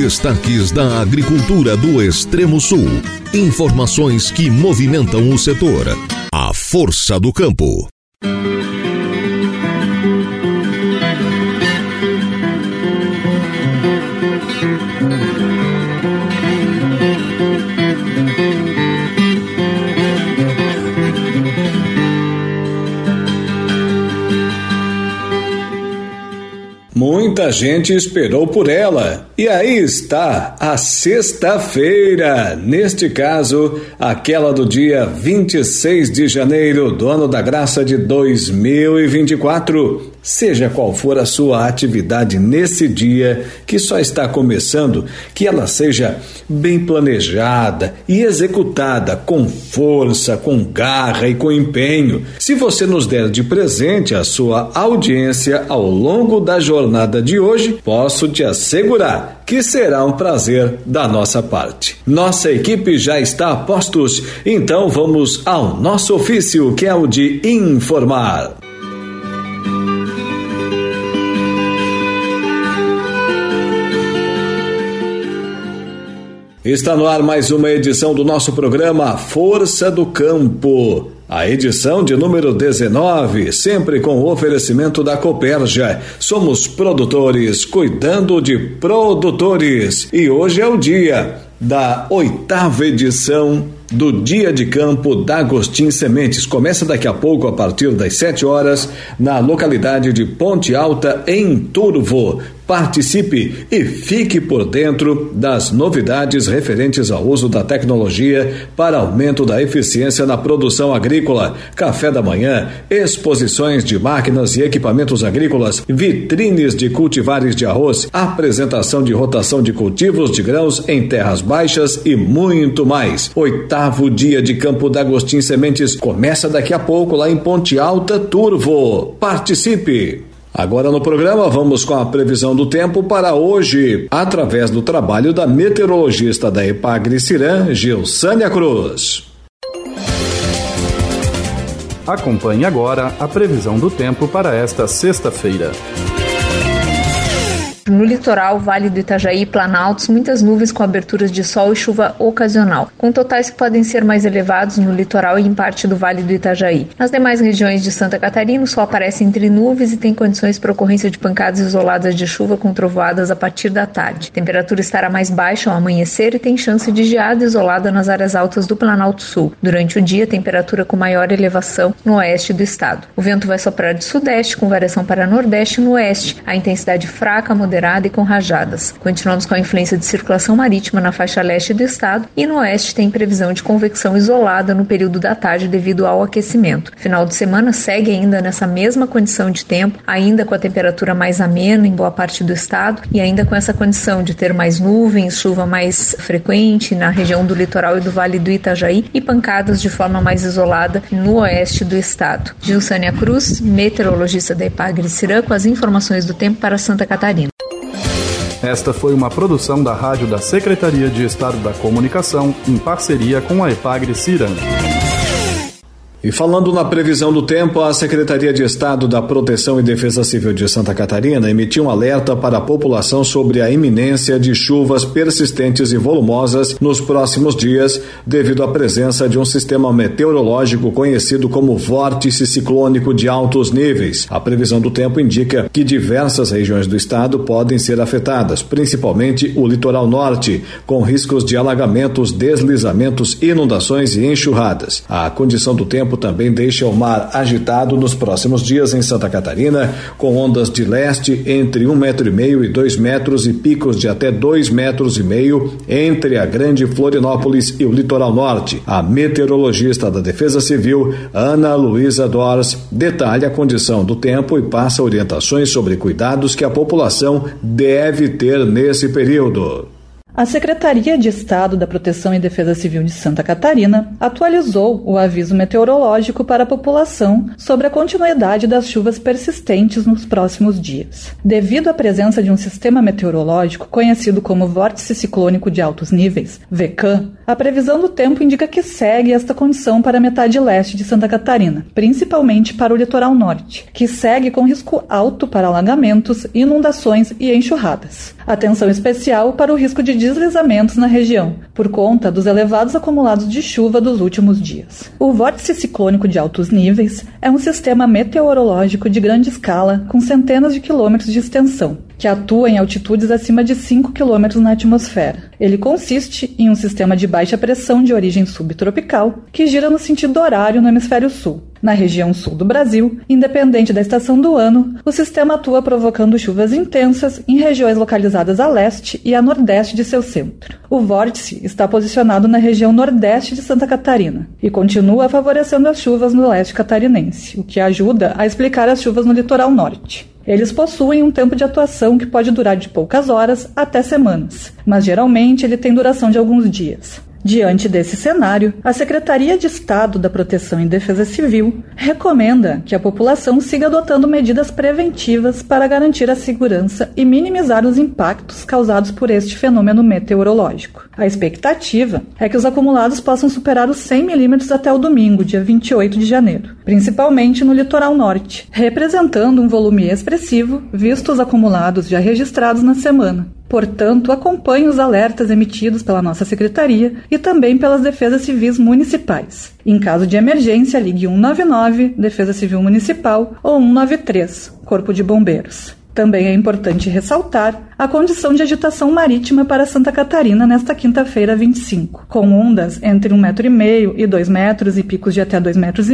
Destaques da agricultura do Extremo Sul. Informações que movimentam o setor. A força do campo. Muita gente esperou por ela. E aí está a sexta-feira, neste caso, aquela do dia 26 de janeiro do ano da graça de 2024. Seja qual for a sua atividade nesse dia que só está começando, que ela seja bem planejada e executada com força, com garra e com empenho. Se você nos der de presente a sua audiência ao longo da jornada de hoje, posso te assegurar que será um prazer da nossa parte. Nossa equipe já está a postos, então vamos ao nosso ofício, que é o de informar. Está no ar mais uma edição do nosso programa Força do Campo. A edição de número 19, sempre com o oferecimento da Coperja. Somos produtores cuidando de produtores. E hoje é o dia da oitava edição do Dia de Campo da Agostinho Sementes. Começa daqui a pouco, a partir das 7 horas, na localidade de Ponte Alta, em Turvo. Participe e fique por dentro das novidades referentes ao uso da tecnologia para aumento da eficiência na produção agrícola, café da manhã, exposições de máquinas e equipamentos agrícolas, vitrines de cultivares de arroz, apresentação de rotação de cultivos de grãos em terras baixas e muito mais. Oitavo dia de Campo D'Agostim Sementes começa daqui a pouco lá em Ponte Alta Turvo. Participe! Agora no programa vamos com a previsão do tempo para hoje, através do trabalho da meteorologista da Epagre Cirã, Gilsânia Cruz. Acompanhe agora a previsão do tempo para esta sexta-feira. No litoral, Vale do Itajaí Planaltos, muitas nuvens com aberturas de sol e chuva ocasional, com totais que podem ser mais elevados no litoral e em parte do Vale do Itajaí. Nas demais regiões de Santa Catarina, o sol aparece entre nuvens e tem condições para ocorrência de pancadas isoladas de chuva com trovoadas a partir da tarde. Temperatura estará mais baixa ao amanhecer e tem chance de geada isolada nas áreas altas do Planalto Sul. Durante o dia, temperatura com maior elevação no oeste do estado. O vento vai soprar de sudeste, com variação para nordeste e no oeste. A intensidade fraca, moderada moderada e com rajadas. Continuamos com a influência de circulação marítima na faixa leste do estado e no oeste tem previsão de convecção isolada no período da tarde devido ao aquecimento. Final de semana segue ainda nessa mesma condição de tempo, ainda com a temperatura mais amena em boa parte do estado e ainda com essa condição de ter mais nuvens, chuva mais frequente na região do litoral e do Vale do Itajaí e pancadas de forma mais isolada no oeste do estado. Gilsânia Cruz, meteorologista da Ipagre Cirã, com as informações do tempo para Santa Catarina. Esta foi uma produção da Rádio da Secretaria de Estado da Comunicação, em parceria com a Epagre Ciran. E falando na previsão do tempo, a Secretaria de Estado da Proteção e Defesa Civil de Santa Catarina emitiu um alerta para a população sobre a iminência de chuvas persistentes e volumosas nos próximos dias, devido à presença de um sistema meteorológico conhecido como vórtice ciclônico de altos níveis. A previsão do tempo indica que diversas regiões do estado podem ser afetadas, principalmente o litoral norte, com riscos de alagamentos, deslizamentos, inundações e enxurradas. A condição do tempo tempo também deixa o mar agitado nos próximos dias em Santa Catarina, com ondas de leste entre um metro e meio e dois metros e picos de até dois metros e meio entre a Grande Florianópolis e o litoral norte. A meteorologista da Defesa Civil, Ana Luísa Dors, detalha a condição do tempo e passa orientações sobre cuidados que a população deve ter nesse período. A Secretaria de Estado da Proteção e Defesa Civil de Santa Catarina atualizou o aviso meteorológico para a população sobre a continuidade das chuvas persistentes nos próximos dias. Devido à presença de um sistema meteorológico conhecido como Vórtice Ciclônico de Altos Níveis, VECAM, a previsão do tempo indica que segue esta condição para a metade leste de Santa Catarina, principalmente para o litoral norte, que segue com risco alto para alagamentos, inundações e enxurradas. Atenção especial para o risco de deslizamentos na região, por conta dos elevados acumulados de chuva dos últimos dias. O vórtice ciclônico de altos níveis é um sistema meteorológico de grande escala com centenas de quilômetros de extensão, que atua em altitudes acima de 5 km na atmosfera. Ele consiste em um sistema de baixa pressão de origem subtropical que gira no sentido horário no hemisfério sul. Na região sul do Brasil, independente da estação do ano, o sistema atua provocando chuvas intensas em regiões localizadas a leste e a nordeste de seu centro. O vórtice está posicionado na região nordeste de Santa Catarina e continua favorecendo as chuvas no leste catarinense, o que ajuda a explicar as chuvas no litoral norte. Eles possuem um tempo de atuação que pode durar de poucas horas até semanas, mas geralmente ele tem duração de alguns dias. Diante desse cenário, a Secretaria de Estado da Proteção e Defesa Civil recomenda que a população siga adotando medidas preventivas para garantir a segurança e minimizar os impactos causados por este fenômeno meteorológico. A expectativa é que os acumulados possam superar os 100 milímetros até o domingo, dia 28 de janeiro, principalmente no litoral norte, representando um volume expressivo visto os acumulados já registrados na semana. Portanto, acompanhe os alertas emitidos pela nossa secretaria e também pelas defesas civis municipais. Em caso de emergência, ligue 199, Defesa Civil Municipal, ou 193, Corpo de Bombeiros. Também é importante ressaltar a condição de agitação marítima para Santa Catarina nesta quinta-feira 25, com ondas entre 1,5 metro e meio e 2 metros e picos de até 2 metros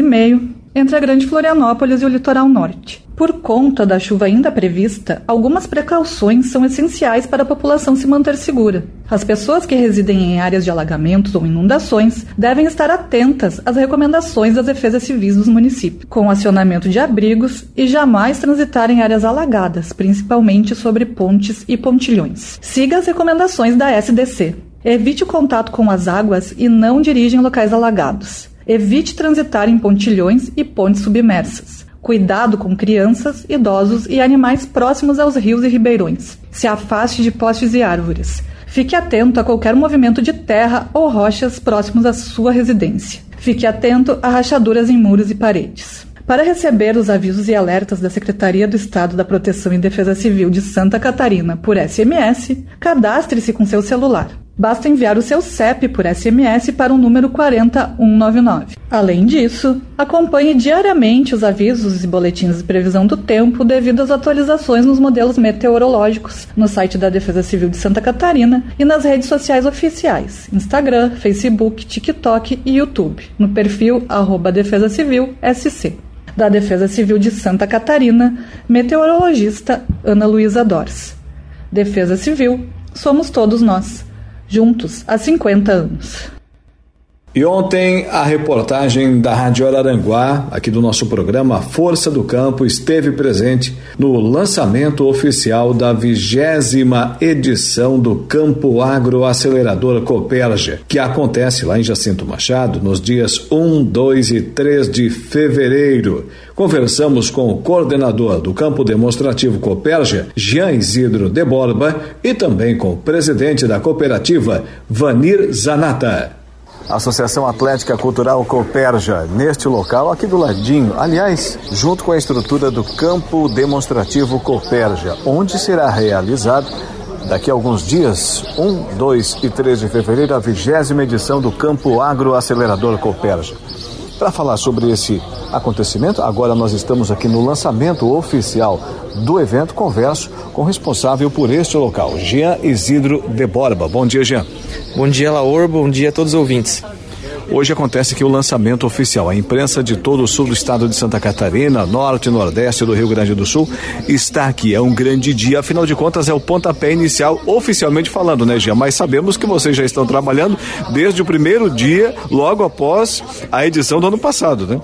entre a Grande Florianópolis e o litoral norte. Por conta da chuva ainda prevista, algumas precauções são essenciais para a população se manter segura. As pessoas que residem em áreas de alagamentos ou inundações devem estar atentas às recomendações das defesas civis dos municípios, com acionamento de abrigos e jamais transitar em áreas alagadas, principalmente sobre pontes e pontilhões. Siga as recomendações da SDC. Evite o contato com as águas e não dirija em locais alagados. Evite transitar em pontilhões e pontes submersas. Cuidado com crianças, idosos e animais próximos aos rios e ribeirões. Se afaste de postes e árvores. Fique atento a qualquer movimento de terra ou rochas próximos à sua residência. Fique atento a rachaduras em muros e paredes. Para receber os avisos e alertas da Secretaria do Estado da Proteção e Defesa Civil de Santa Catarina por SMS, cadastre-se com seu celular. Basta enviar o seu CEP por SMS para o número 40199. Além disso, acompanhe diariamente os avisos e boletins de previsão do tempo devido às atualizações nos modelos meteorológicos no site da Defesa Civil de Santa Catarina e nas redes sociais oficiais: Instagram, Facebook, TikTok e YouTube, no perfil Defesa Civil SC. Da Defesa Civil de Santa Catarina, meteorologista Ana Luísa Dors. Defesa Civil, somos todos nós juntos há 50 anos. E ontem a reportagem da Rádio Araranguá, aqui do nosso programa Força do Campo, esteve presente no lançamento oficial da vigésima edição do Campo Agro Acelerador Copérgia, que acontece lá em Jacinto Machado nos dias 1, 2 e 3 de fevereiro. Conversamos com o coordenador do campo demonstrativo Copérgia, Jean Isidro de Borba, e também com o presidente da cooperativa, Vanir Zanata. Associação Atlética Cultural Cooperja, neste local, aqui do ladinho, aliás, junto com a estrutura do Campo Demonstrativo Cooperja, onde será realizado daqui a alguns dias, 1, 2 e 3 de fevereiro, a vigésima edição do Campo Agro Acelerador Cooperja. Para falar sobre esse acontecimento, agora nós estamos aqui no lançamento oficial do evento. Converso com o responsável por este local, Jean Isidro de Borba. Bom dia, Jean. Bom dia, Laor. Bom dia a todos os ouvintes. Hoje acontece aqui o lançamento oficial. A imprensa de todo o sul do estado de Santa Catarina, norte e nordeste do Rio Grande do Sul, está aqui. É um grande dia, afinal de contas, é o pontapé inicial, oficialmente falando, né, Gia? Mas sabemos que vocês já estão trabalhando desde o primeiro dia, logo após a edição do ano passado, né?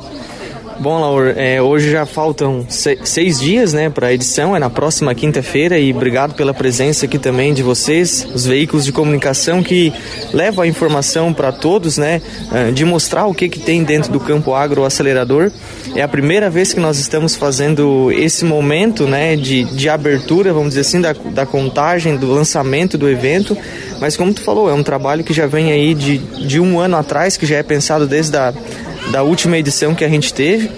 Bom, Laura, é, hoje já faltam seis dias né, para a edição, é na próxima quinta-feira e obrigado pela presença aqui também de vocês, os veículos de comunicação que levam a informação para todos, né, é, de mostrar o que, que tem dentro do campo agroacelerador. É a primeira vez que nós estamos fazendo esse momento né, de, de abertura, vamos dizer assim, da, da contagem, do lançamento do evento. Mas como tu falou, é um trabalho que já vem aí de, de um ano atrás, que já é pensado desde a da última edição que a gente teve.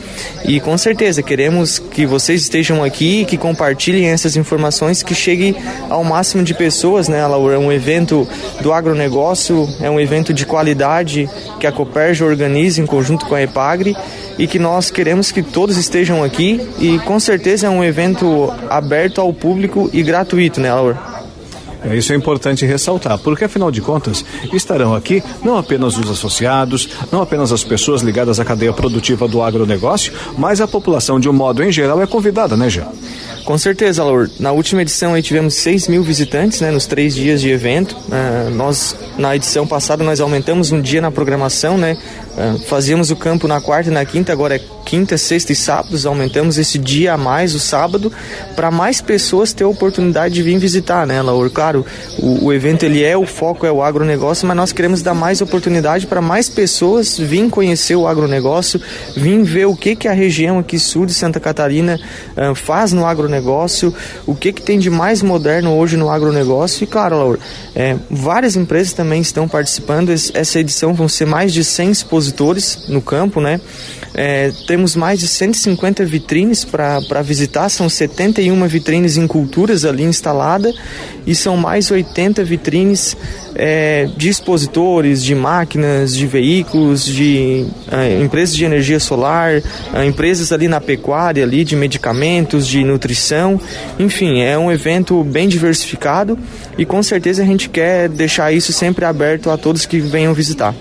E com certeza queremos que vocês estejam aqui, que compartilhem essas informações, que chegue ao máximo de pessoas, né, Laura? É um evento do agronegócio, é um evento de qualidade que a Coperja organiza em conjunto com a Epagre e que nós queremos que todos estejam aqui e com certeza é um evento aberto ao público e gratuito, né, Laura? É, isso é importante ressaltar, porque afinal de contas estarão aqui não apenas os associados, não apenas as pessoas ligadas à cadeia produtiva do agronegócio, mas a população de um modo em geral é convidada, né, Jean? Com certeza, Laur. Na última edição aí tivemos 6 mil visitantes, né, nos três dias de evento. Uh, nós, na edição passada, nós aumentamos um dia na programação, né, fazíamos o campo na quarta e na quinta, agora é quinta, sexta e sábados. Aumentamos esse dia a mais, o sábado, para mais pessoas ter a oportunidade de vir visitar, né, Laura? Claro, o, o, evento ele é o foco, é o agronegócio, mas nós queremos dar mais oportunidade para mais pessoas vir conhecer o agronegócio, vir ver o que, que a região aqui sul de Santa Catarina uh, faz no agronegócio, o que, que tem de mais moderno hoje no agronegócio. E, claro, Laura, é, várias empresas também estão participando. Essa edição vão ser mais de 100 expositores expositores no campo, né? É, temos mais de 150 vitrines para visitar, são 71 vitrines em culturas ali instalada e são mais 80 vitrines é, de expositores, de máquinas, de veículos, de é, empresas de energia solar, é, empresas ali na pecuária, ali de medicamentos, de nutrição, enfim, é um evento bem diversificado e com certeza a gente quer deixar isso sempre aberto a todos que venham visitar.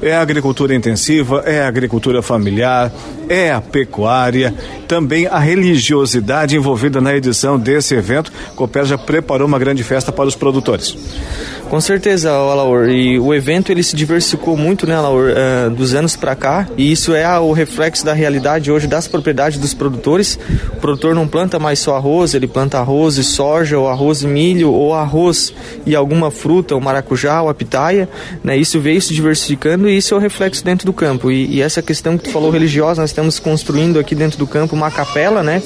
É a agricultura intensiva, é a agricultura familiar, é a pecuária, também a religiosidade envolvida na edição desse evento. Copel já preparou uma grande festa para os produtores. Com certeza, Alaor. E o evento ele se diversificou muito, né, Alaor, uh, dos anos para cá. E isso é o reflexo da realidade hoje das propriedades dos produtores. O produtor não planta mais só arroz, ele planta arroz e soja, ou arroz e milho, ou arroz e alguma fruta, o maracujá, a pitaia. Né? Isso veio se diversificando e isso é o reflexo dentro do campo. E, e essa questão que tu falou religiosa, nós estamos construindo aqui dentro do campo uma capela, né?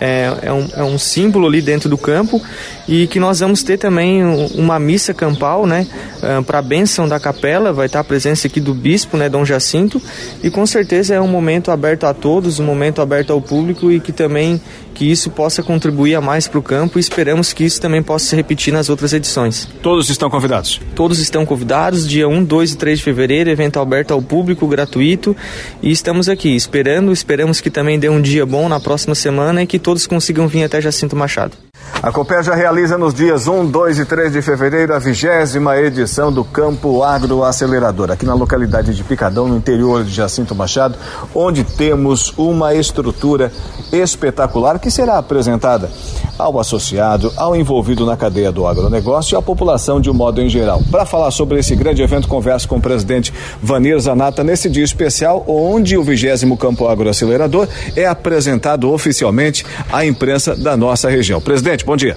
É, é, um, é um símbolo ali dentro do campo e que nós vamos ter também uma missa campal, né, ah, para a bênção da capela, vai estar a presença aqui do bispo, né, Dom Jacinto, e com certeza é um momento aberto a todos, um momento aberto ao público e que também que isso possa contribuir a mais para o campo e esperamos que isso também possa se repetir nas outras edições. Todos estão convidados? Todos estão convidados, dia 1, 2 e 3 de fevereiro, evento aberto ao público, gratuito, e estamos aqui esperando, esperamos que também dê um dia bom na próxima semana e que todos consigam vir até Jacinto Machado. A Copérgia realiza nos dias 1, 2 e 3 de fevereiro a vigésima edição do Campo Agro Acelerador, aqui na localidade de Picadão, no interior de Jacinto Machado, onde temos uma estrutura espetacular que será apresentada ao associado, ao envolvido na cadeia do agronegócio e à população de um modo em geral. Para falar sobre esse grande evento, converso com o presidente Vanir Zanata nesse dia especial, onde o vigésimo Campo Agro Acelerador é apresentado oficialmente à imprensa da nossa região. Presidente, bom dia.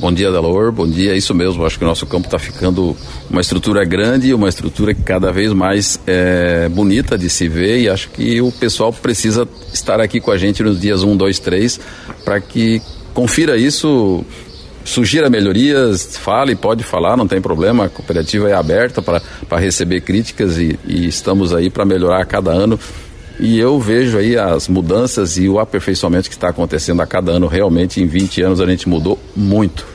Bom dia, Delor. Bom dia. Isso mesmo. Acho que o nosso campo está ficando uma estrutura grande, uma estrutura cada vez mais é, bonita de se ver. E acho que o pessoal precisa estar aqui com a gente nos dias 1, 2, 3 para que confira isso, sugira melhorias, fale, pode falar, não tem problema. A cooperativa é aberta para receber críticas e, e estamos aí para melhorar a cada ano. E eu vejo aí as mudanças e o aperfeiçoamento que está acontecendo a cada ano. Realmente, em 20 anos, a gente mudou muito.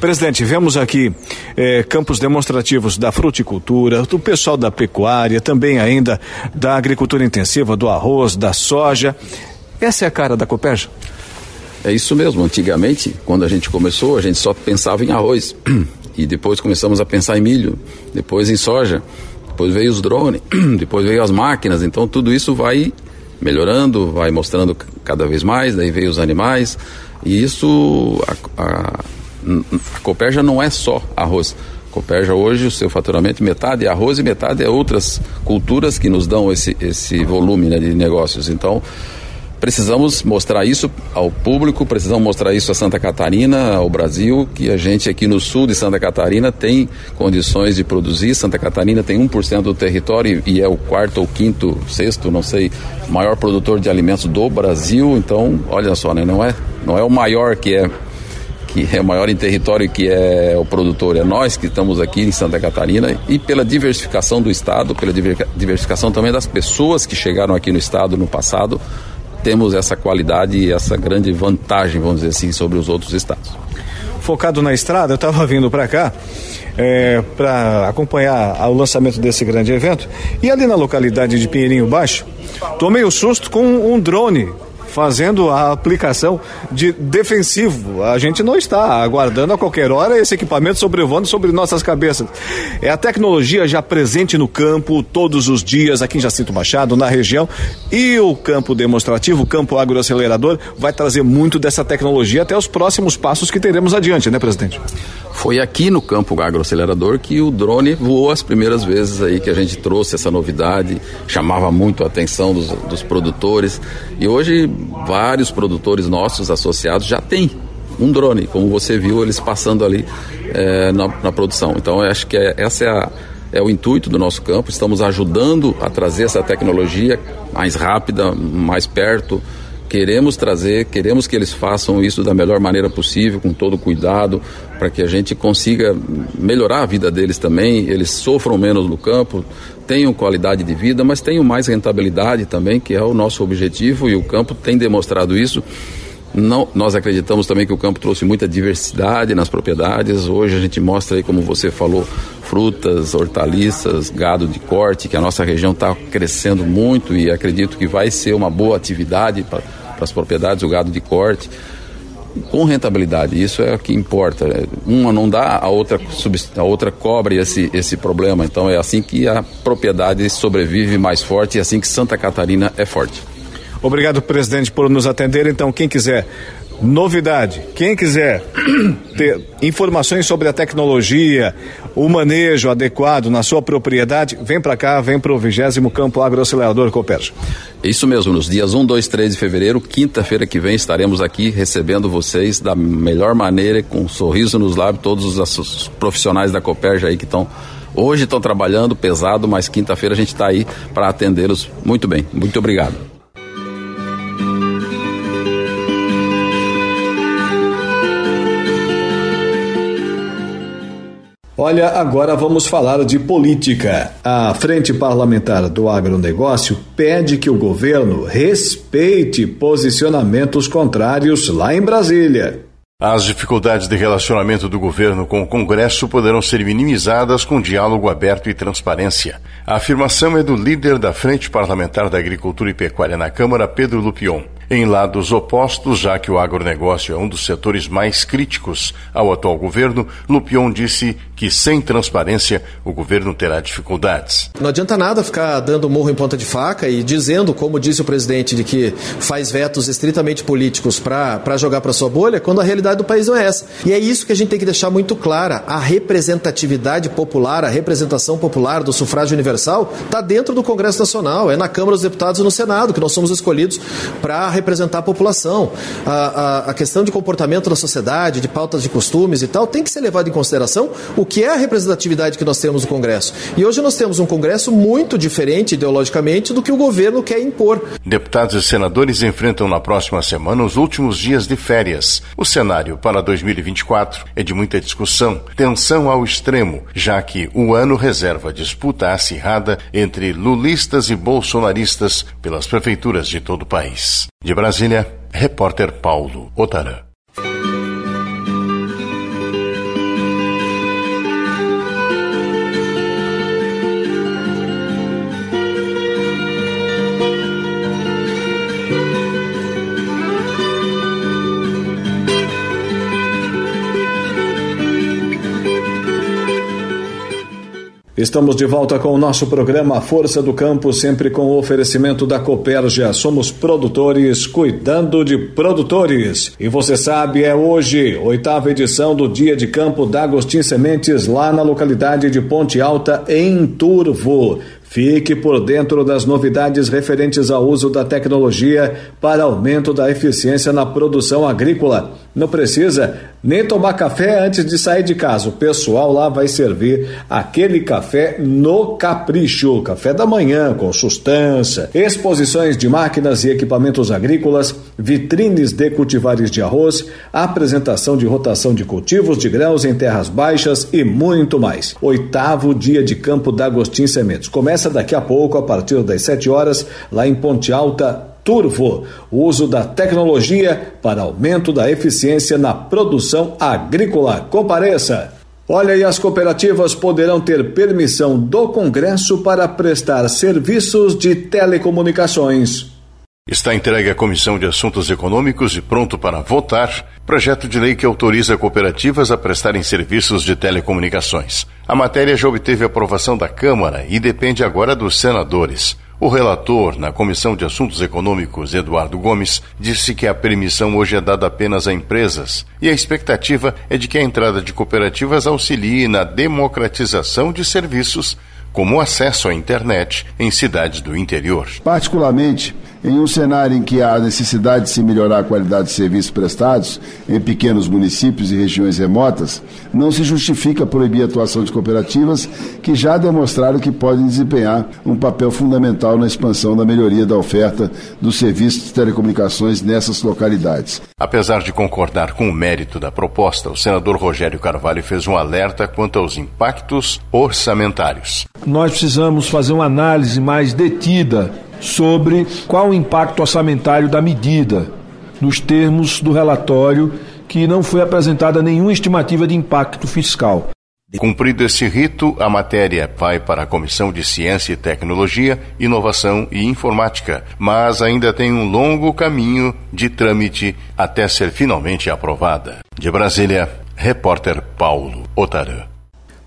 Presidente, vemos aqui eh, campos demonstrativos da fruticultura, do pessoal da pecuária, também ainda da agricultura intensiva, do arroz, da soja. Essa é a cara da Copérgia? É isso mesmo. Antigamente, quando a gente começou, a gente só pensava em arroz. E depois começamos a pensar em milho, depois em soja, depois veio os drones, depois veio as máquinas. Então tudo isso vai melhorando, vai mostrando cada vez mais, daí veio os animais. E isso, a, a, a não é só arroz. Coperja hoje, o seu faturamento, metade é arroz e metade é outras culturas que nos dão esse, esse volume né, de negócios. Então, precisamos mostrar isso ao público, precisamos mostrar isso a Santa Catarina, ao Brasil, que a gente aqui no sul de Santa Catarina tem condições de produzir. Santa Catarina tem 1% do território e é o quarto ou quinto, sexto, não sei, maior produtor de alimentos do Brasil. Então, olha só, né, não é, não é o maior que é que é maior em território que é o produtor, é nós que estamos aqui em Santa Catarina e pela diversificação do estado, pela diversificação também das pessoas que chegaram aqui no estado no passado, temos essa qualidade e essa grande vantagem, vamos dizer assim, sobre os outros estados. Focado na estrada, eu estava vindo para cá é, para acompanhar o lançamento desse grande evento e ali na localidade de Pinheirinho Baixo, tomei o um susto com um drone fazendo a aplicação de defensivo. A gente não está aguardando a qualquer hora esse equipamento sobrevoando sobre nossas cabeças. É a tecnologia já presente no campo todos os dias aqui em Jacinto Machado, na região, e o campo demonstrativo, o campo agroacelerador, vai trazer muito dessa tecnologia até os próximos passos que teremos adiante, né, presidente? Foi aqui no campo agroacelerador que o drone voou as primeiras vezes aí que a gente trouxe essa novidade, chamava muito a atenção dos, dos produtores. E hoje vários produtores nossos associados já têm um drone, como você viu eles passando ali é, na, na, produção. Então eu acho que é, essa é, a, é o intuito do nosso campo. Estamos ajudando a trazer essa tecnologia mais rápida, mais perto queremos trazer, queremos que eles façam isso da melhor maneira possível, com todo cuidado, para que a gente consiga melhorar a vida deles também, eles sofram menos no campo, tenham qualidade de vida, mas tenham mais rentabilidade também, que é o nosso objetivo, e o campo tem demonstrado isso. Não, nós acreditamos também que o campo trouxe muita diversidade nas propriedades. Hoje a gente mostra aí, como você falou, frutas, hortaliças, gado de corte, que a nossa região está crescendo muito e acredito que vai ser uma boa atividade para as propriedades, o gado de corte, com rentabilidade. Isso é o que importa. Uma não dá, a outra, a outra cobre esse, esse problema. Então é assim que a propriedade sobrevive mais forte e é assim que Santa Catarina é forte. Obrigado, presidente, por nos atender. Então, quem quiser novidade, quem quiser ter informações sobre a tecnologia, o manejo adequado na sua propriedade, vem para cá, vem para o 20 Campo Agroacelerador Coperja. Isso mesmo, nos dias 1, 2, 3 de fevereiro, quinta-feira que vem, estaremos aqui recebendo vocês da melhor maneira, com um sorriso nos lábios, todos os profissionais da Coperja aí que estão hoje estão trabalhando pesado, mas quinta-feira a gente está aí para atendê-los muito bem. Muito obrigado. Olha, agora vamos falar de política. A Frente Parlamentar do Agronegócio pede que o governo respeite posicionamentos contrários lá em Brasília. As dificuldades de relacionamento do governo com o Congresso poderão ser minimizadas com diálogo aberto e transparência. A afirmação é do líder da Frente Parlamentar da Agricultura e Pecuária na Câmara, Pedro Lupion em lados opostos, já que o agronegócio é um dos setores mais críticos ao atual governo, Lupion disse que sem transparência o governo terá dificuldades. Não adianta nada ficar dando morro em ponta de faca e dizendo, como disse o presidente, de que faz vetos estritamente políticos para jogar para sua bolha, quando a realidade do país não é essa. E é isso que a gente tem que deixar muito clara. A representatividade popular, a representação popular do sufrágio universal está dentro do Congresso Nacional, é na Câmara dos Deputados e no Senado que nós somos escolhidos para representar a população. A, a, a, questão de comportamento da sociedade, de pautas de costumes e tal, tem que ser levado em consideração o que é a representatividade que nós temos no Congresso. E hoje nós temos um Congresso muito diferente ideologicamente do que o governo quer impor. Deputados e senadores enfrentam na próxima semana os últimos dias de férias. O cenário para 2024 é de muita discussão, tensão ao extremo, já que o ano reserva disputa acirrada entre lulistas e bolsonaristas pelas prefeituras de todo o país. De Brasília, repórter Paulo Otarã. Estamos de volta com o nosso programa Força do Campo, sempre com o oferecimento da Copérgia. Somos produtores cuidando de produtores. E você sabe, é hoje, oitava edição do Dia de Campo da Agostinho Sementes, lá na localidade de Ponte Alta, em Turvo. Fique por dentro das novidades referentes ao uso da tecnologia para aumento da eficiência na produção agrícola. Não precisa nem tomar café antes de sair de casa. O pessoal lá vai servir aquele café no capricho, café da manhã com sustância, exposições de máquinas e equipamentos agrícolas, vitrines de cultivares de arroz, apresentação de rotação de cultivos de grãos em terras baixas e muito mais. Oitavo dia de campo da Agostinho Sementes. Começa daqui a pouco, a partir das 7 horas, lá em Ponte Alta, Turvo, uso da tecnologia para aumento da eficiência na produção agrícola. Compareça! Olha, e as cooperativas poderão ter permissão do Congresso para prestar serviços de telecomunicações. Está entregue à Comissão de Assuntos Econômicos e pronto para votar projeto de lei que autoriza cooperativas a prestarem serviços de telecomunicações. A matéria já obteve aprovação da Câmara e depende agora dos senadores. O relator na Comissão de Assuntos Econômicos, Eduardo Gomes, disse que a permissão hoje é dada apenas a empresas e a expectativa é de que a entrada de cooperativas auxilie na democratização de serviços, como o acesso à internet em cidades do interior. Particularmente, em um cenário em que há necessidade de se melhorar a qualidade de serviços prestados em pequenos municípios e regiões remotas, não se justifica proibir a atuação de cooperativas que já demonstraram que podem desempenhar um papel fundamental na expansão da melhoria da oferta dos serviços de telecomunicações nessas localidades. Apesar de concordar com o mérito da proposta, o senador Rogério Carvalho fez um alerta quanto aos impactos orçamentários. Nós precisamos fazer uma análise mais detida sobre qual o impacto orçamentário da medida, nos termos do relatório, que não foi apresentada nenhuma estimativa de impacto fiscal. Cumprido esse rito, a matéria vai para a Comissão de Ciência e Tecnologia, Inovação e Informática, mas ainda tem um longo caminho de trâmite até ser finalmente aprovada. De Brasília, repórter Paulo Otarã.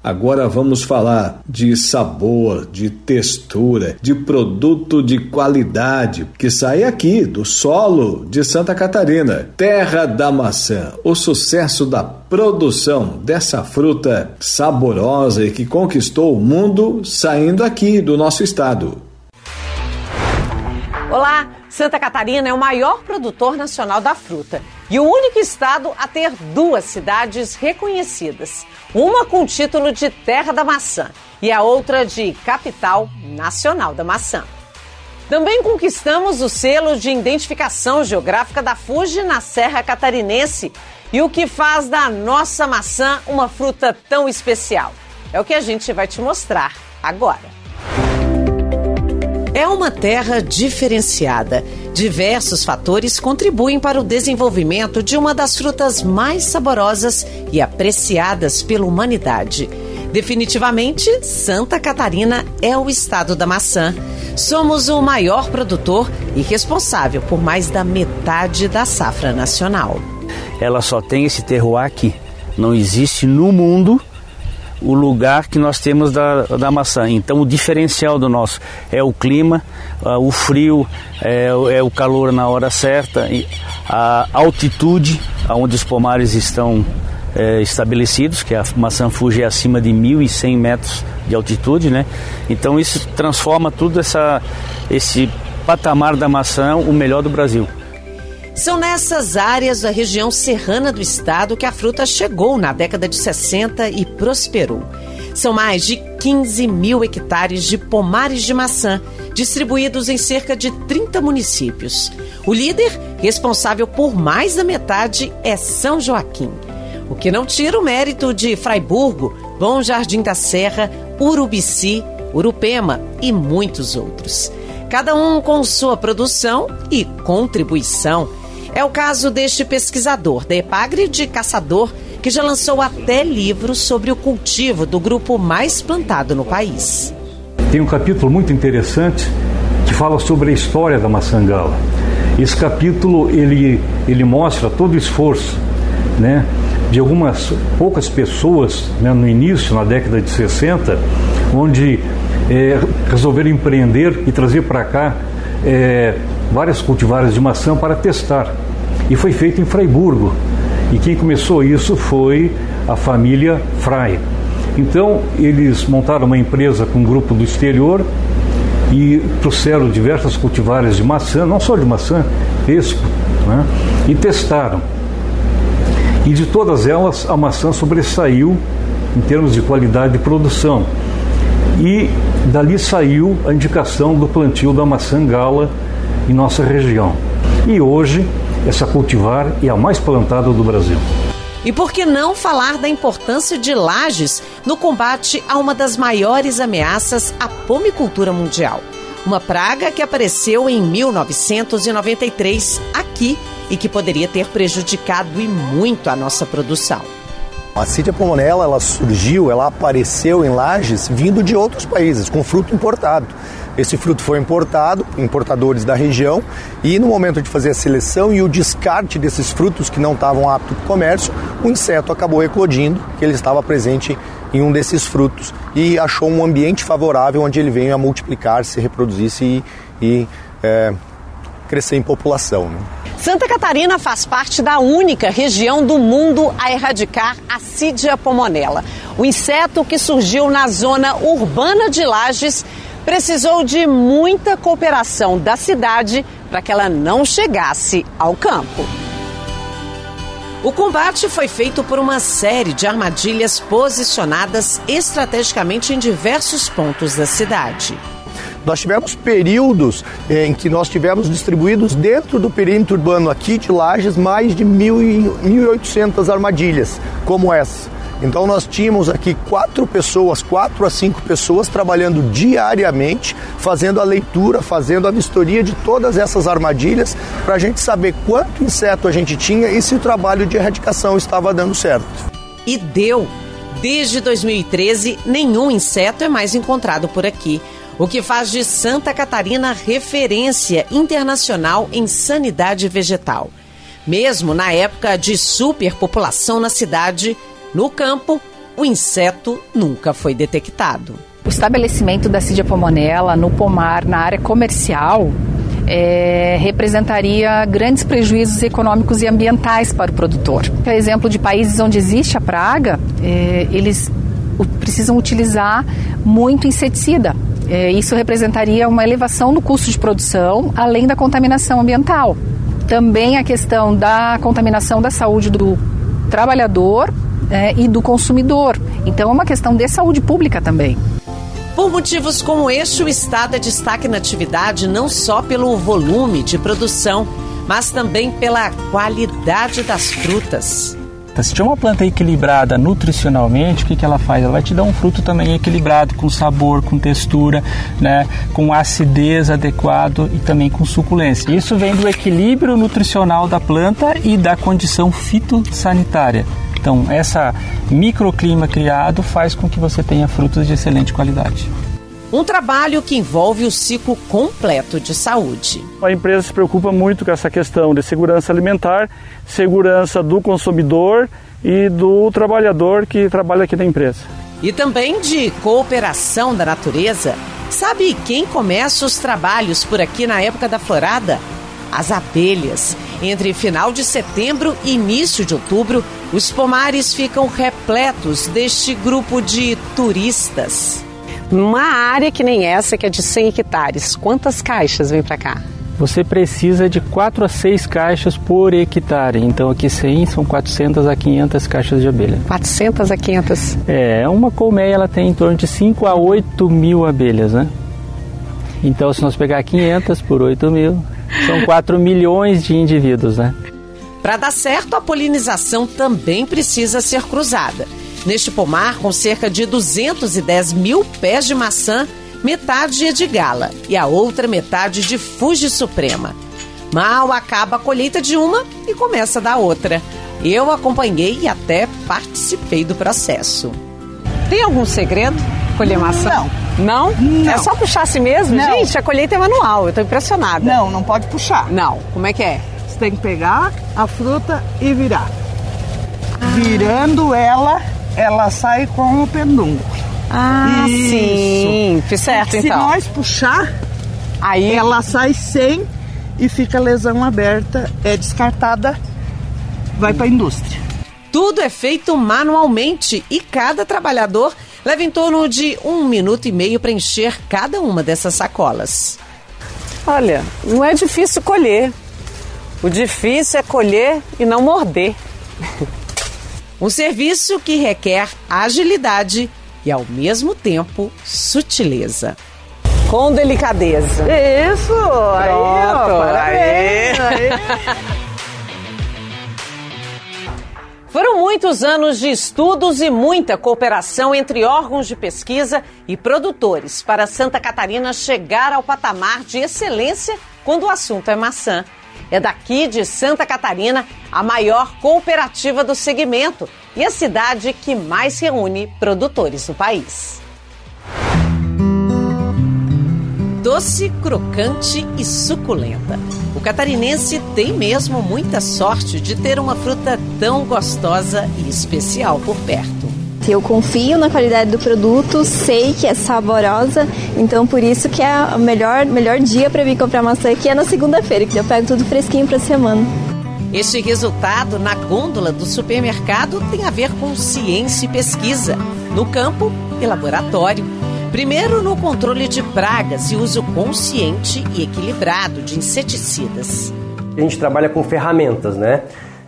Agora vamos falar de sabor, de textura, de produto de qualidade que sai aqui do solo de Santa Catarina, terra da maçã. O sucesso da produção dessa fruta saborosa e que conquistou o mundo saindo aqui do nosso estado. Olá, Santa Catarina é o maior produtor nacional da fruta e o único estado a ter duas cidades reconhecidas uma com o título de Terra da Maçã e a outra de Capital Nacional da Maçã. Também conquistamos o selo de identificação geográfica da Fuji na Serra Catarinense e o que faz da nossa maçã uma fruta tão especial. É o que a gente vai te mostrar agora. É uma terra diferenciada. Diversos fatores contribuem para o desenvolvimento de uma das frutas mais saborosas e apreciadas pela humanidade. Definitivamente, Santa Catarina é o estado da maçã. Somos o maior produtor e responsável por mais da metade da safra nacional. Ela só tem esse terroir aqui. Não existe no mundo o lugar que nós temos da, da maçã. Então, o diferencial do nosso é o clima, uh, o frio, é, é, o calor na hora certa, a altitude, onde os pomares estão é, estabelecidos, que a maçã Fuji é acima de 1.100 metros de altitude, né? Então, isso transforma tudo essa, esse patamar da maçã o melhor do Brasil. São nessas áreas da região serrana do estado que a fruta chegou na década de 60 e prosperou. São mais de 15 mil hectares de pomares de maçã, distribuídos em cerca de 30 municípios. O líder, responsável por mais da metade, é São Joaquim. O que não tira o mérito de Fraiburgo, Bom Jardim da Serra, Urubici, Urupema e muitos outros. Cada um com sua produção e contribuição é o caso deste pesquisador da Epagre de Caçador, que já lançou até livros sobre o cultivo do grupo mais plantado no país. Tem um capítulo muito interessante que fala sobre a história da maçangala. Esse capítulo ele, ele mostra todo o esforço né, de algumas poucas pessoas né, no início, na década de 60, onde é, resolveram empreender e trazer para cá é, várias cultivares de maçã para testar. E foi feito em Freiburgo. E quem começou isso foi a família Frey. Então, eles montaram uma empresa com um grupo do exterior e trouxeram diversas cultivares de maçã, não só de maçã, pesco, né? e testaram. E de todas elas, a maçã sobressaiu em termos de qualidade de produção. E dali saiu a indicação do plantio da maçã gala em nossa região. E hoje, essa cultivar é a mais plantada do Brasil. E por que não falar da importância de lajes no combate a uma das maiores ameaças à pomicultura mundial? Uma praga que apareceu em 1993 aqui e que poderia ter prejudicado e muito a nossa produção. A Cidia pomonella ela surgiu, ela apareceu em lajes vindo de outros países, com fruto importado. Esse fruto foi importado, importadores da região, e no momento de fazer a seleção e o descarte desses frutos que não estavam aptos para o comércio, o inseto acabou eclodindo, que ele estava presente em um desses frutos e achou um ambiente favorável onde ele veio a multiplicar, se reproduzir e, e é, crescer em população. Né? Santa Catarina faz parte da única região do mundo a erradicar a Cidia pomonella. O inseto que surgiu na zona urbana de Lages precisou de muita cooperação da cidade para que ela não chegasse ao campo. O combate foi feito por uma série de armadilhas posicionadas estrategicamente em diversos pontos da cidade. Nós tivemos períodos eh, em que nós tivemos distribuídos dentro do perímetro urbano aqui de Lages mais de 1.800 armadilhas como essa. Então nós tínhamos aqui quatro pessoas, quatro a cinco pessoas trabalhando diariamente, fazendo a leitura, fazendo a vistoria de todas essas armadilhas, para a gente saber quanto inseto a gente tinha e se o trabalho de erradicação estava dando certo. E deu! Desde 2013, nenhum inseto é mais encontrado por aqui, o que faz de Santa Catarina referência internacional em sanidade vegetal. Mesmo na época de superpopulação na cidade, no campo, o inseto nunca foi detectado. O estabelecimento da Cidia pomonella no pomar, na área comercial, é, representaria grandes prejuízos econômicos e ambientais para o produtor. Por exemplo de países onde existe a praga, é, eles precisam utilizar muito inseticida. É, isso representaria uma elevação no custo de produção, além da contaminação ambiental. Também a questão da contaminação da saúde do trabalhador é, e do consumidor. Então é uma questão de saúde pública também. Por motivos como este, o Estado é destaque na atividade não só pelo volume de produção, mas também pela qualidade das frutas. Se tiver uma planta equilibrada nutricionalmente, o que, que ela faz? Ela vai te dar um fruto também equilibrado, com sabor, com textura, né, com acidez adequado e também com suculência. Isso vem do equilíbrio nutricional da planta e da condição fitossanitária. Então, essa microclima criado faz com que você tenha frutos de excelente qualidade. Um trabalho que envolve o ciclo completo de saúde. A empresa se preocupa muito com essa questão de segurança alimentar, segurança do consumidor e do trabalhador que trabalha aqui na empresa. E também de cooperação da natureza. Sabe quem começa os trabalhos por aqui na época da florada? As abelhas. Entre final de setembro e início de outubro, os pomares ficam repletos deste grupo de turistas. Numa área que nem essa, que é de 100 hectares, quantas caixas vêm para cá? Você precisa de 4 a 6 caixas por hectare. Então aqui 100 são 400 a 500 caixas de abelha. 400 a 500? É, uma colmeia ela tem em torno de 5 a 8 mil abelhas, né? Então se nós pegar 500 por 8 mil, são 4 milhões de indivíduos, né? Para dar certo, a polinização também precisa ser cruzada. Neste pomar, com cerca de 210 mil pés de maçã, metade é de gala e a outra metade de Fuji Suprema. Mal acaba a colheita de uma e começa da outra. Eu acompanhei e até participei do processo. Tem algum segredo colher maçã? Não. Não? Não. É só puxar assim mesmo? Não. Gente, a colheita é manual, eu tô impressionada. Não, não pode puxar. Não. Como é que é? Você tem que pegar a fruta e virar. Virando ela, ela sai com o pendungo. Ah, Isso. sim. Fiz certo, Se então. Se nós puxar, aí ela sai sem e fica lesão aberta, é descartada, vai para a indústria. Tudo é feito manualmente e cada trabalhador leva em torno de um minuto e meio para encher cada uma dessas sacolas. Olha, não é difícil colher. O difícil é colher e não morder. Um serviço que requer agilidade e, ao mesmo tempo, sutileza. Com delicadeza. Isso! Aí, ó, parabéns! Aí. Foram muitos anos de estudos e muita cooperação entre órgãos de pesquisa e produtores para Santa Catarina chegar ao patamar de excelência quando o assunto é maçã. É daqui de Santa Catarina a maior cooperativa do segmento e a cidade que mais reúne produtores no país. Doce, crocante e suculenta. O catarinense tem mesmo muita sorte de ter uma fruta tão gostosa e especial por perto. Eu confio na qualidade do produto, sei que é saborosa, então por isso que é o melhor, melhor dia para vir comprar maçã que é na segunda-feira, que eu pego tudo fresquinho para semana. Este resultado na gôndola do supermercado tem a ver com ciência e pesquisa, no campo e laboratório. Primeiro, no controle de pragas e uso consciente e equilibrado de inseticidas. A gente trabalha com ferramentas, né?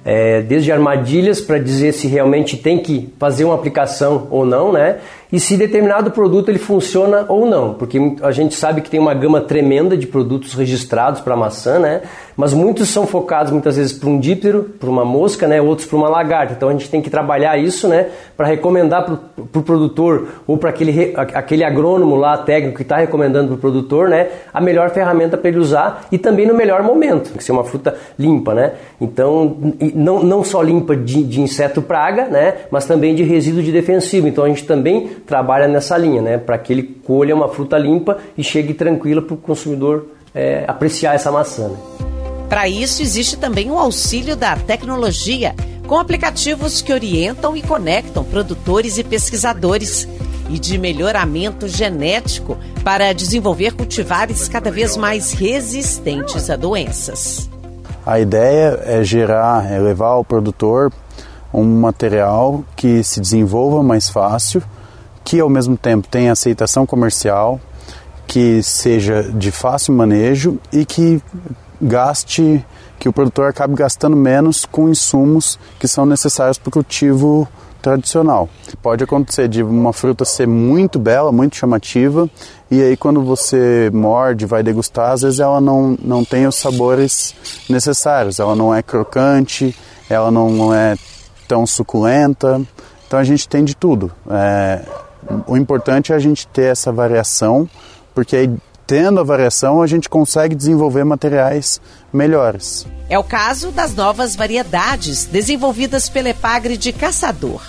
É, desde armadilhas para dizer se realmente tem que fazer uma aplicação ou não, né? E se determinado produto ele funciona ou não, porque a gente sabe que tem uma gama tremenda de produtos registrados para maçã, né? Mas muitos são focados muitas vezes para um díptero, para uma mosca, né? Outros para uma lagarta. Então a gente tem que trabalhar isso, né? Para recomendar para o pro produtor ou para aquele, aquele agrônomo lá técnico que está recomendando para o produtor, né? A melhor ferramenta para ele usar e também no melhor momento, tem que ser uma fruta limpa, né? Então não, não só limpa de, de inseto praga, né? Mas também de resíduo de defensivo. Então a gente também trabalha nessa linha, né? Para que ele colha uma fruta limpa e chegue tranquila para o consumidor é, apreciar essa maçã. Né? Para isso, existe também o auxílio da tecnologia, com aplicativos que orientam e conectam produtores e pesquisadores, e de melhoramento genético para desenvolver cultivares cada vez mais resistentes a doenças. A ideia é gerar, é levar ao produtor um material que se desenvolva mais fácil, que ao mesmo tempo tenha aceitação comercial, que seja de fácil manejo e que gaste, que o produtor acabe gastando menos com insumos que são necessários para o cultivo tradicional. Pode acontecer de uma fruta ser muito bela, muito chamativa, e aí quando você morde, vai degustar, às vezes ela não, não tem os sabores necessários, ela não é crocante, ela não é tão suculenta, então a gente tem de tudo. É, o importante é a gente ter essa variação, porque aí tendo a variação, a gente consegue desenvolver materiais melhores. É o caso das novas variedades desenvolvidas pela Epagre de Caçador.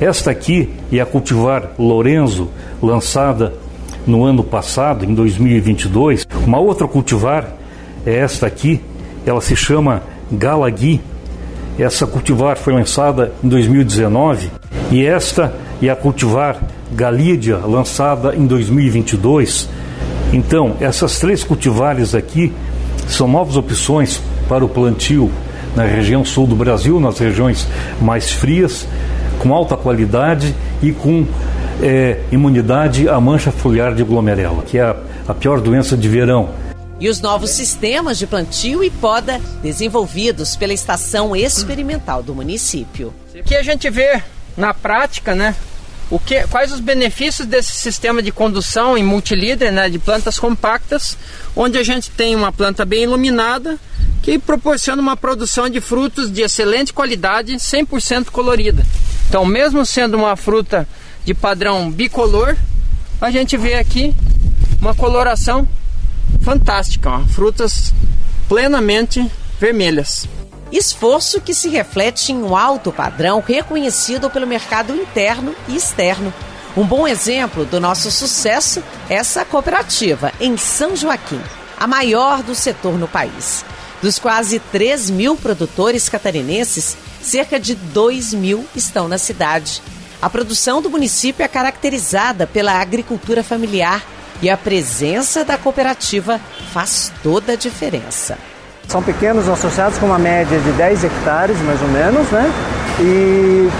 Esta aqui é a cultivar Lorenzo, lançada no ano passado, em 2022. Uma outra cultivar é esta aqui, ela se chama Galagui. Essa cultivar foi lançada em 2019 e esta é a cultivar Galídia, lançada em 2022. Então, essas três cultivares aqui são novas opções para o plantio na região sul do Brasil, nas regiões mais frias, com alta qualidade e com é, imunidade à mancha foliar de glomerela, que é a, a pior doença de verão. E os novos sistemas de plantio e poda desenvolvidos pela estação experimental do município. Aqui a gente vê na prática, né, o que, quais os benefícios desse sistema de condução em multilíder né, de plantas compactas, onde a gente tem uma planta bem iluminada que proporciona uma produção de frutos de excelente qualidade, 100% colorida. Então, mesmo sendo uma fruta de padrão bicolor, a gente vê aqui uma coloração fantástica, ó, frutas plenamente vermelhas. Esforço que se reflete em um alto padrão reconhecido pelo mercado interno e externo. Um bom exemplo do nosso sucesso é essa cooperativa em São Joaquim, a maior do setor no país. Dos quase 3 mil produtores catarinenses, cerca de 2 mil estão na cidade. A produção do município é caracterizada pela agricultura familiar e a presença da cooperativa faz toda a diferença. São pequenos associados com uma média de 10 hectares, mais ou menos, né? E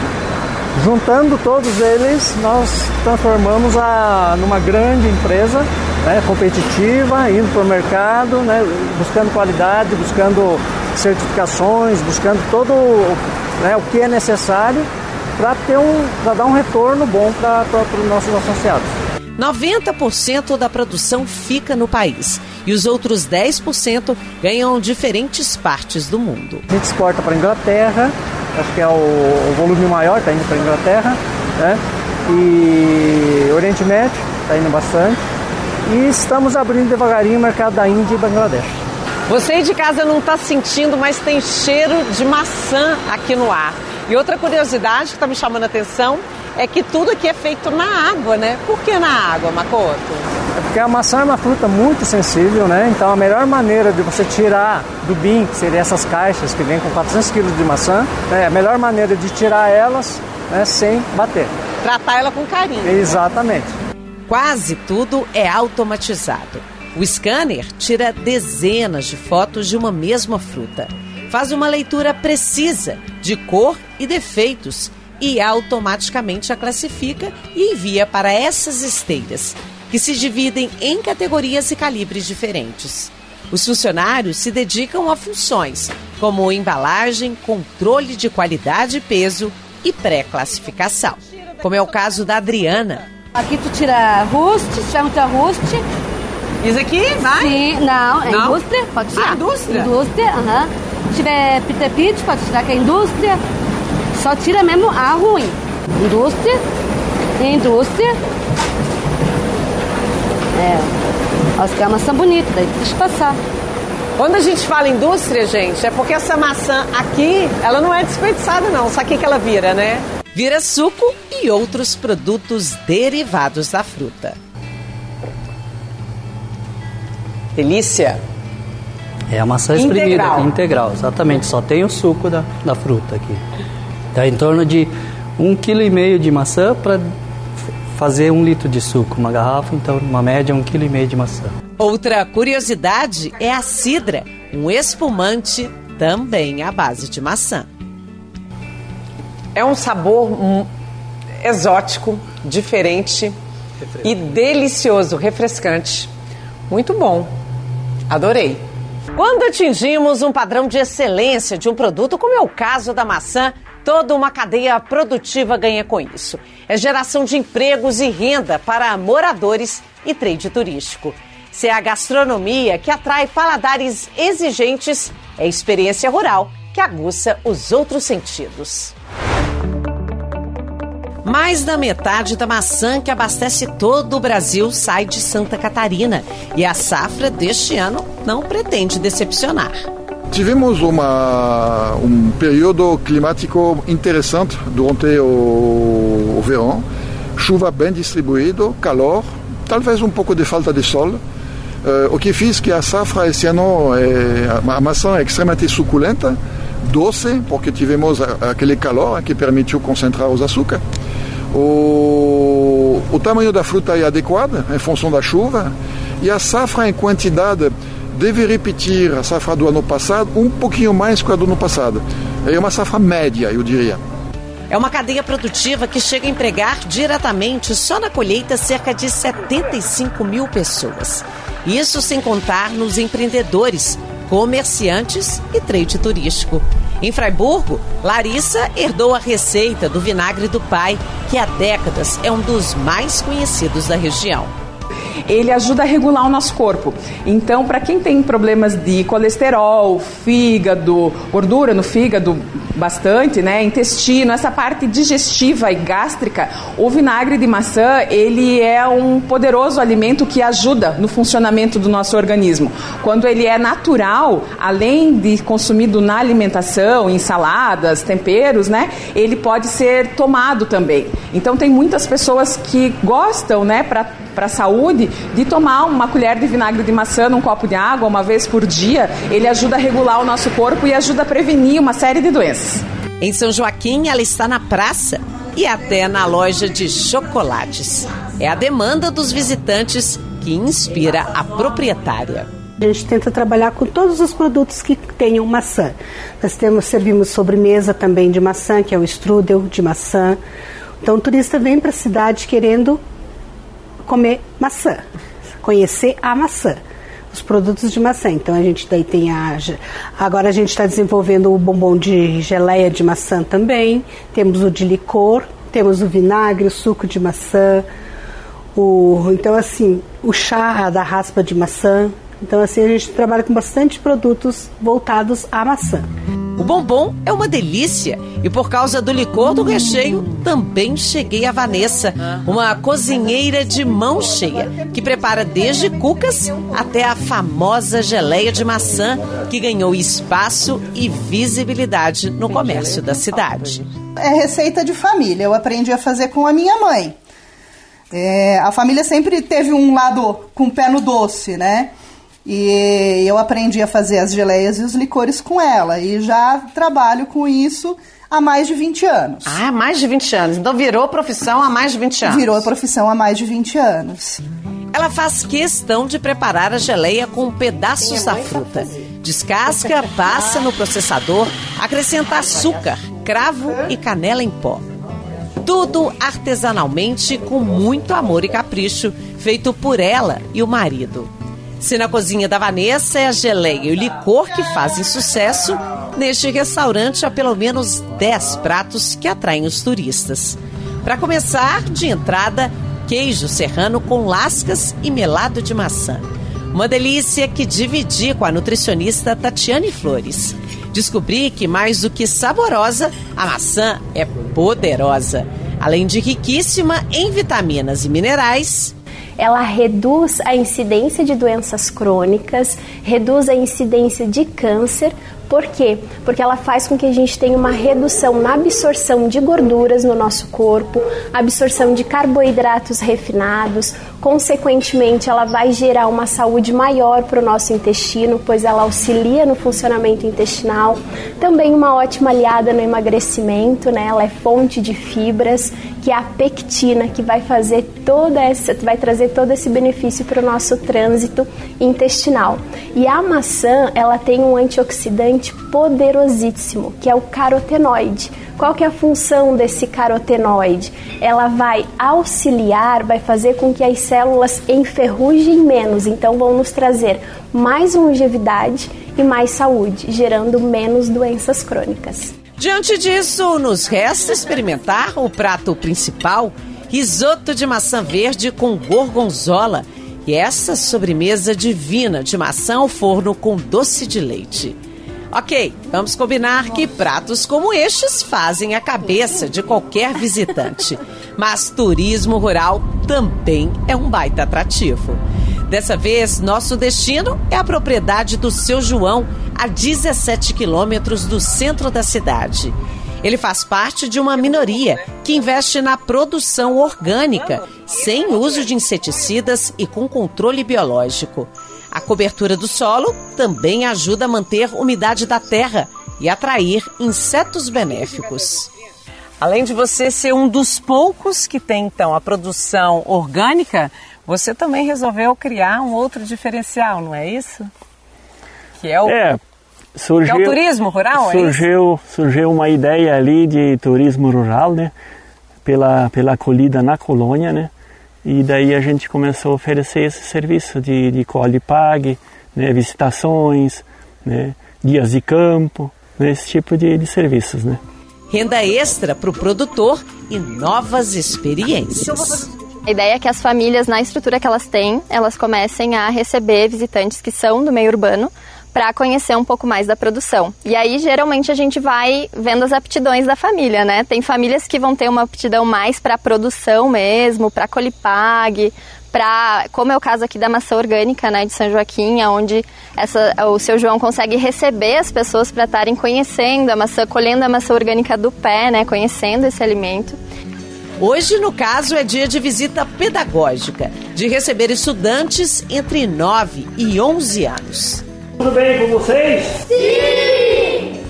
juntando todos eles, nós transformamos a numa grande empresa né, competitiva, indo para o mercado, né, buscando qualidade, buscando certificações, buscando todo né, o que é necessário para um, dar um retorno bom para os nossos associados. 90% da produção fica no país e os outros 10% ganham diferentes partes do mundo. A gente exporta para a Inglaterra, acho que é o, o volume maior, está indo para a Inglaterra, né? e Oriente Médio está indo bastante. E estamos abrindo devagarinho o mercado da Índia e Bangladesh. Você aí de casa não está sentindo, mas tem cheiro de maçã aqui no ar. E outra curiosidade que está me chamando a atenção é que tudo aqui é feito na água, né? Por que na água, Makoto? É porque a maçã é uma fruta muito sensível, né? Então a melhor maneira de você tirar do BIM, que seriam essas caixas que vêm com 400 kg de maçã, né? a melhor maneira de tirar elas né, sem bater. Tratar ela com carinho. Exatamente. Quase tudo é automatizado. O scanner tira dezenas de fotos de uma mesma fruta. Faz uma leitura precisa de cor e defeitos e automaticamente a classifica e envia para essas esteiras, que se dividem em categorias e calibres diferentes. Os funcionários se dedicam a funções como embalagem, controle de qualidade e peso e pré-classificação, como é o caso da Adriana, Aqui tu tira rust, se tiver muita rust. Isso aqui, vai? Sim, não, é Não? indústria, pode tirar. Ah, indústria? Indústria, aham. Se tiver Peter Pitt, pode tirar que é indústria. Só tira mesmo a ruim. Indústria, indústria. É, acho que é uma maçã bonita, daí deixa passar. Quando a gente fala indústria, gente, é porque essa maçã aqui, ela não é desperdiçada não, só que que ela vira, né? Vira suco e outros produtos derivados da fruta. Delícia. É a maçã espremida Integral. aqui, integral, exatamente. Só tem o suco da, da fruta aqui. Dá em torno de um quilo e meio de maçã para fazer um litro de suco. Uma garrafa, então, uma média, um quilo e meio de maçã. Outra curiosidade é a cidra, um espumante também à base de maçã. É um sabor hum, exótico, diferente e delicioso, refrescante. Muito bom. Adorei. Quando atingimos um padrão de excelência de um produto, como é o caso da maçã, toda uma cadeia produtiva ganha com isso. É geração de empregos e renda para moradores e trade turístico. Se é a gastronomia que atrai paladares exigentes, é a experiência rural que aguça os outros sentidos. Mais da metade da maçã que abastece todo o Brasil sai de Santa Catarina. E a safra deste ano não pretende decepcionar. Tivemos uma, um período climático interessante durante o, o verão. Chuva bem distribuído, calor, talvez um pouco de falta de sol. Eh, o que fez que a safra esse ano, é, a maçã é extremamente suculenta, doce, porque tivemos aquele calor que permitiu concentrar os açúcares. O, o tamanho da fruta é adequado em função da chuva e a safra em quantidade deve repetir a safra do ano passado um pouquinho mais que a do ano passado. É uma safra média, eu diria. É uma cadeia produtiva que chega a empregar diretamente, só na colheita, cerca de 75 mil pessoas. Isso sem contar nos empreendedores, comerciantes e trade turístico. Em Fraiburgo, Larissa herdou a receita do vinagre do pai, que há décadas é um dos mais conhecidos da região. Ele ajuda a regular o nosso corpo. Então, para quem tem problemas de colesterol, fígado, gordura no fígado, bastante, né, intestino, essa parte digestiva e gástrica, o vinagre de maçã, ele é um poderoso alimento que ajuda no funcionamento do nosso organismo. Quando ele é natural, além de consumido na alimentação, em saladas, temperos, né, ele pode ser tomado também. Então tem muitas pessoas que gostam, né, para para a saúde de tomar uma colher de vinagre de maçã num copo de água uma vez por dia. Ele ajuda a regular o nosso corpo e ajuda a prevenir uma série de doenças. Em São Joaquim, ela está na praça e até na loja de chocolates. É a demanda dos visitantes que inspira a proprietária. A gente tenta trabalhar com todos os produtos que tenham maçã. Nós temos, servimos sobremesa também de maçã, que é o strudel de maçã. Então o turista vem para a cidade querendo comer maçã, conhecer a maçã, os produtos de maçã. Então a gente daí tem a. Agora a gente está desenvolvendo o bombom de geleia de maçã também. Temos o de licor, temos o vinagre, o suco de maçã. O, então assim, o chá da raspa de maçã. Então, assim, a gente trabalha com bastante produtos voltados à maçã. O bombom é uma delícia e por causa do licor do recheio também cheguei a Vanessa, uma cozinheira de mão cheia que prepara desde cucas até a famosa geleia de maçã que ganhou espaço e visibilidade no comércio da cidade. É receita de família, eu aprendi a fazer com a minha mãe. É, a família sempre teve um lado com o pé no doce, né? E eu aprendi a fazer as geleias e os licores com ela. E já trabalho com isso há mais de 20 anos. Ah, mais de 20 anos. Então virou profissão há mais de 20 anos. Virou profissão há mais de 20 anos. Ela faz questão de preparar a geleia com pedaços da fruta. Descasca, passa no processador, acrescenta açúcar, cravo e canela em pó. Tudo artesanalmente com muito amor e capricho, feito por ela e o marido. Se na cozinha da Vanessa é a geleia e o licor que fazem sucesso, neste restaurante há pelo menos 10 pratos que atraem os turistas. Para começar, de entrada, queijo serrano com lascas e melado de maçã. Uma delícia que dividi com a nutricionista Tatiane Flores. Descobri que mais do que saborosa, a maçã é poderosa. Além de riquíssima em vitaminas e minerais, ela reduz a incidência de doenças crônicas, reduz a incidência de câncer. Por quê? Porque ela faz com que a gente tenha uma redução na absorção de gorduras no nosso corpo, absorção de carboidratos refinados, consequentemente, ela vai gerar uma saúde maior para o nosso intestino, pois ela auxilia no funcionamento intestinal. Também uma ótima aliada no emagrecimento, né? Ela é fonte de fibras, que é a pectina, que vai fazer toda essa, vai trazer todo esse benefício para o nosso trânsito intestinal. E a maçã, ela tem um antioxidante poderosíssimo, que é o carotenoide. Qual que é a função desse carotenoide? Ela vai auxiliar, vai fazer com que as células enferrujem menos, então vão nos trazer mais longevidade e mais saúde, gerando menos doenças crônicas. Diante disso, nos resta experimentar o prato principal, risoto de maçã verde com gorgonzola e essa sobremesa divina de maçã ao forno com doce de leite. Ok, vamos combinar que pratos como estes fazem a cabeça de qualquer visitante. Mas turismo rural também é um baita atrativo. Dessa vez, nosso destino é a propriedade do seu João, a 17 quilômetros do centro da cidade. Ele faz parte de uma minoria que investe na produção orgânica, sem uso de inseticidas e com controle biológico. A cobertura do solo também ajuda a manter a umidade da terra e atrair insetos benéficos. Além de você ser um dos poucos que tem então a produção orgânica, você também resolveu criar um outro diferencial, não é isso? Que é o, é, surgiu, que é o turismo rural, surgiu, é surgiu uma ideia ali de turismo rural, né? Pela, pela acolhida na colônia, né? E daí a gente começou a oferecer esse serviço de, de colhe e pague, né, visitações, né, dias de campo, né, esse tipo de, de serviços. Né. Renda extra para o produtor e novas experiências. A ideia é que as famílias, na estrutura que elas têm, elas comecem a receber visitantes que são do meio urbano para conhecer um pouco mais da produção. E aí, geralmente, a gente vai vendo as aptidões da família, né? Tem famílias que vão ter uma aptidão mais para produção mesmo, para colipag, para, como é o caso aqui da maçã orgânica, né, de São Joaquim, onde essa, o seu João consegue receber as pessoas para estarem conhecendo a maçã, colhendo a maçã orgânica do pé, né, conhecendo esse alimento. Hoje, no caso, é dia de visita pedagógica, de receber estudantes entre 9 e 11 anos. Tudo bem com vocês? Sim!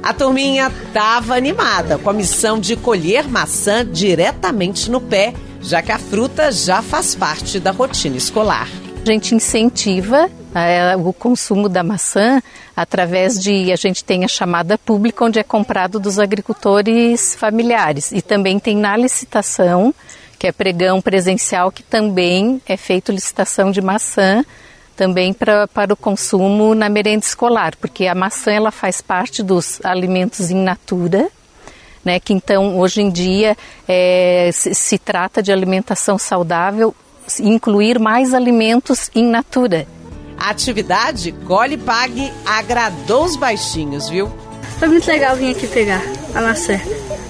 A turminha estava animada com a missão de colher maçã diretamente no pé, já que a fruta já faz parte da rotina escolar. A gente incentiva é, o consumo da maçã através de a gente tem a chamada pública onde é comprado dos agricultores familiares e também tem na licitação que é pregão presencial que também é feito licitação de maçã também pra, para o consumo na merenda escolar, porque a maçã ela faz parte dos alimentos in natura, né, que então hoje em dia é, se, se trata de alimentação saudável, incluir mais alimentos in natura. A atividade Gole Pague agradou os baixinhos, viu? Foi muito legal vir aqui pegar a maçã.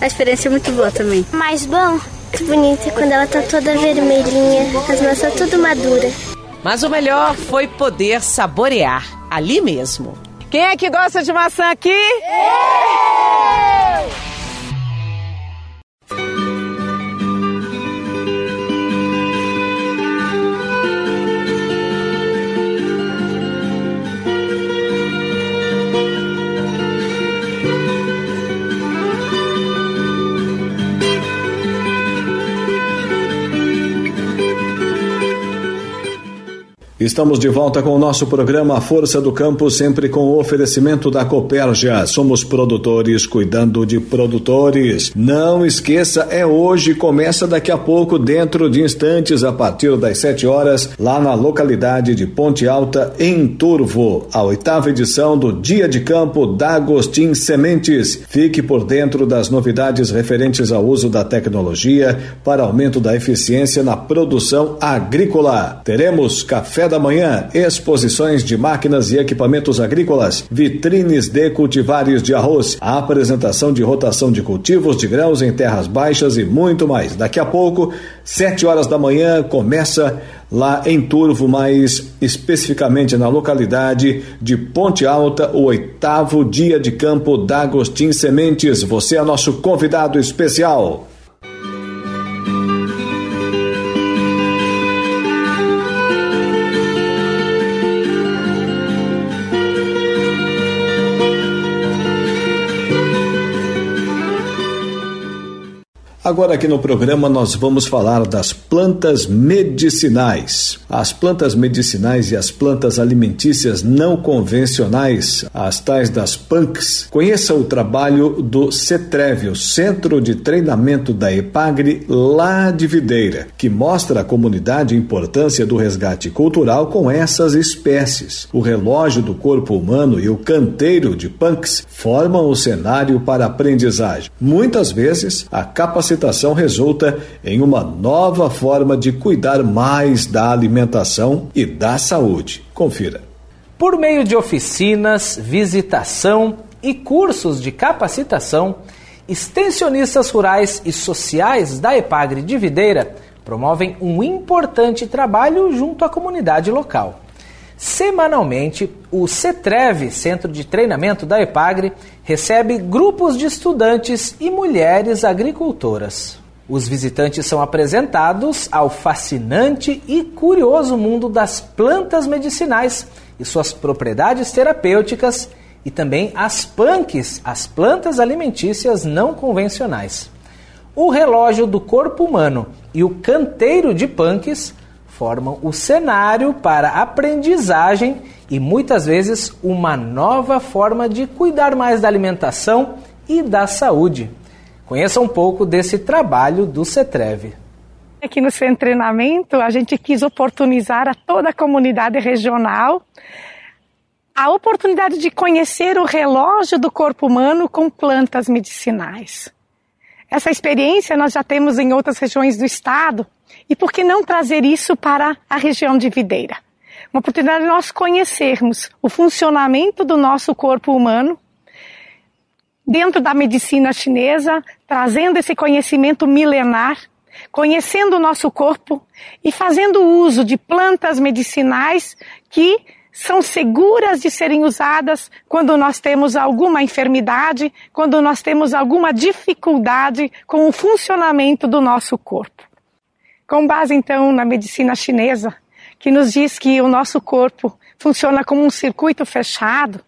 A experiência é muito boa também. Mais bom, muito bonita quando ela tá toda vermelhinha, as maçãs tudo maduras. Mas o melhor foi poder saborear ali mesmo. Quem é que gosta de maçã aqui? Eu! Estamos de volta com o nosso programa Força do Campo, sempre com o oferecimento da Copérgia. Somos produtores cuidando de produtores. Não esqueça, é hoje, começa daqui a pouco, dentro de instantes, a partir das 7 horas, lá na localidade de Ponte Alta, em Turvo, a oitava edição do Dia de Campo da Agostim Sementes. Fique por dentro das novidades referentes ao uso da tecnologia para aumento da eficiência na produção agrícola. Teremos café da manhã, exposições de máquinas e equipamentos agrícolas, vitrines de cultivares de arroz, a apresentação de rotação de cultivos de grãos em terras baixas e muito mais. Daqui a pouco, sete horas da manhã, começa lá em Turvo, mais especificamente na localidade de Ponte Alta, o oitavo dia de campo da Agostim Sementes. Você é nosso convidado especial. Agora aqui no programa nós vamos falar das plantas medicinais. As plantas medicinais e as plantas alimentícias não convencionais, as tais das PANCs. Conheça o trabalho do CETREV, o Centro de Treinamento da EPAGRE, lá de Videira, que mostra à comunidade a importância do resgate cultural com essas espécies. O relógio do corpo humano e o canteiro de PANCs formam o cenário para aprendizagem. Muitas vezes, a resulta em uma nova forma de cuidar mais da alimentação e da saúde. Confira. Por meio de oficinas, visitação e cursos de capacitação, extensionistas rurais e sociais da Epagre de Videira promovem um importante trabalho junto à comunidade local. Semanalmente, o CETREV, Centro de Treinamento da EPAGRE, recebe grupos de estudantes e mulheres agricultoras. Os visitantes são apresentados ao fascinante e curioso mundo das plantas medicinais e suas propriedades terapêuticas e também as punks, as plantas alimentícias não convencionais. O relógio do corpo humano e o canteiro de punks formam o cenário para aprendizagem e muitas vezes uma nova forma de cuidar mais da alimentação e da saúde. Conheça um pouco desse trabalho do CETREV. Aqui no de Treinamento, a gente quis oportunizar a toda a comunidade regional a oportunidade de conhecer o relógio do corpo humano com plantas medicinais. Essa experiência nós já temos em outras regiões do estado, e por que não trazer isso para a região de Videira? Uma oportunidade de nós conhecermos o funcionamento do nosso corpo humano dentro da medicina chinesa, trazendo esse conhecimento milenar, conhecendo o nosso corpo e fazendo uso de plantas medicinais que são seguras de serem usadas quando nós temos alguma enfermidade, quando nós temos alguma dificuldade com o funcionamento do nosso corpo. Com base então na medicina chinesa, que nos diz que o nosso corpo funciona como um circuito fechado,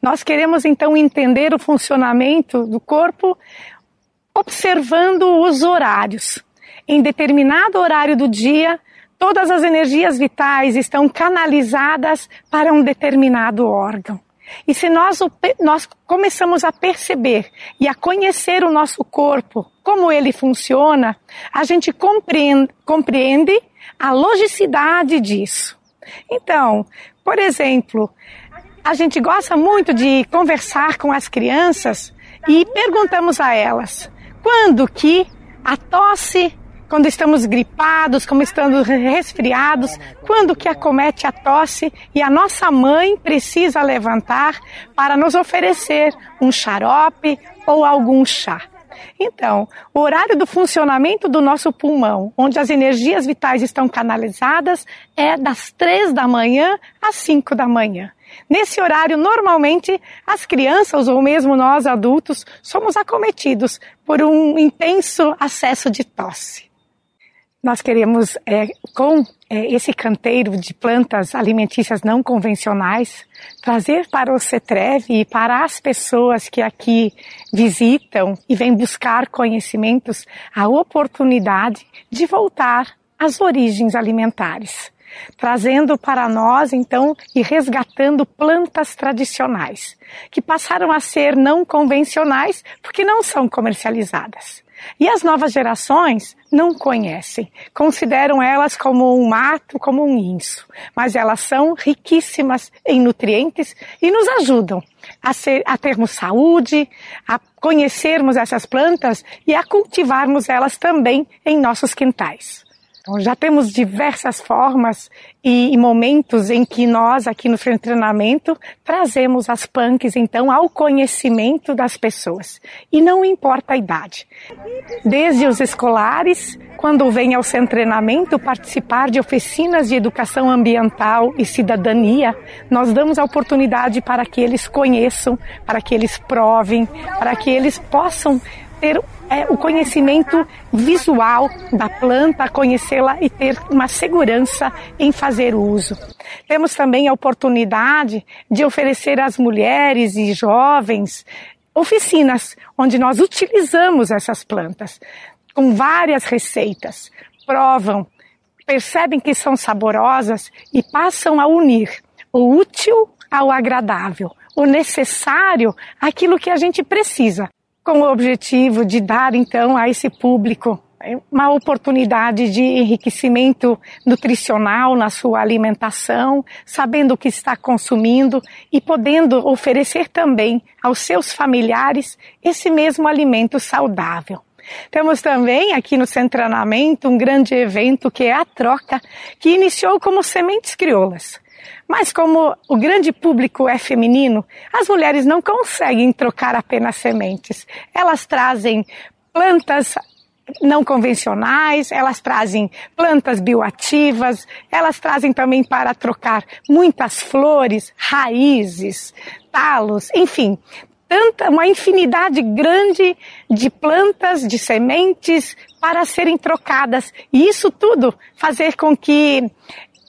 nós queremos então entender o funcionamento do corpo observando os horários. Em determinado horário do dia, todas as energias vitais estão canalizadas para um determinado órgão. E se nós, nós começamos a perceber e a conhecer o nosso corpo, como ele funciona, a gente compreende, compreende a logicidade disso. Então, por exemplo, a gente gosta muito de conversar com as crianças e perguntamos a elas quando que a tosse quando estamos gripados, como estamos resfriados, quando que acomete a tosse e a nossa mãe precisa levantar para nos oferecer um xarope ou algum chá. Então, o horário do funcionamento do nosso pulmão, onde as energias vitais estão canalizadas, é das três da manhã às cinco da manhã. Nesse horário, normalmente, as crianças ou mesmo nós adultos somos acometidos por um intenso acesso de tosse. Nós queremos, é, com é, esse canteiro de plantas alimentícias não convencionais, trazer para o CETREV e para as pessoas que aqui visitam e vêm buscar conhecimentos a oportunidade de voltar às origens alimentares trazendo para nós, então, e resgatando plantas tradicionais, que passaram a ser não convencionais porque não são comercializadas. E as novas gerações não conhecem, consideram elas como um mato, como um inso, mas elas são riquíssimas em nutrientes e nos ajudam a, ser, a termos saúde, a conhecermos essas plantas e a cultivarmos elas também em nossos quintais. Então, já temos diversas formas e, momentos em que nós, aqui no Centro de Treinamento, trazemos as punks, então, ao conhecimento das pessoas. E não importa a idade. Desde os escolares, quando vêm ao Centro de Treinamento participar de oficinas de educação ambiental e cidadania, nós damos a oportunidade para que eles conheçam, para que eles provem, para que eles possam ter é, o conhecimento visual da planta, conhecê-la e ter uma segurança em fazer uso. Temos também a oportunidade de oferecer às mulheres e jovens oficinas onde nós utilizamos essas plantas com várias receitas, provam, percebem que são saborosas e passam a unir o útil ao agradável, o necessário àquilo que a gente precisa com o objetivo de dar então a esse público uma oportunidade de enriquecimento nutricional na sua alimentação, sabendo o que está consumindo e podendo oferecer também aos seus familiares esse mesmo alimento saudável. Temos também aqui no Centranamento um grande evento que é a troca, que iniciou como Sementes Crioulas. Mas como o grande público é feminino, as mulheres não conseguem trocar apenas sementes. Elas trazem plantas não convencionais, elas trazem plantas bioativas, elas trazem também para trocar muitas flores, raízes, talos, enfim, tanta uma infinidade grande de plantas, de sementes para serem trocadas. E isso tudo fazer com que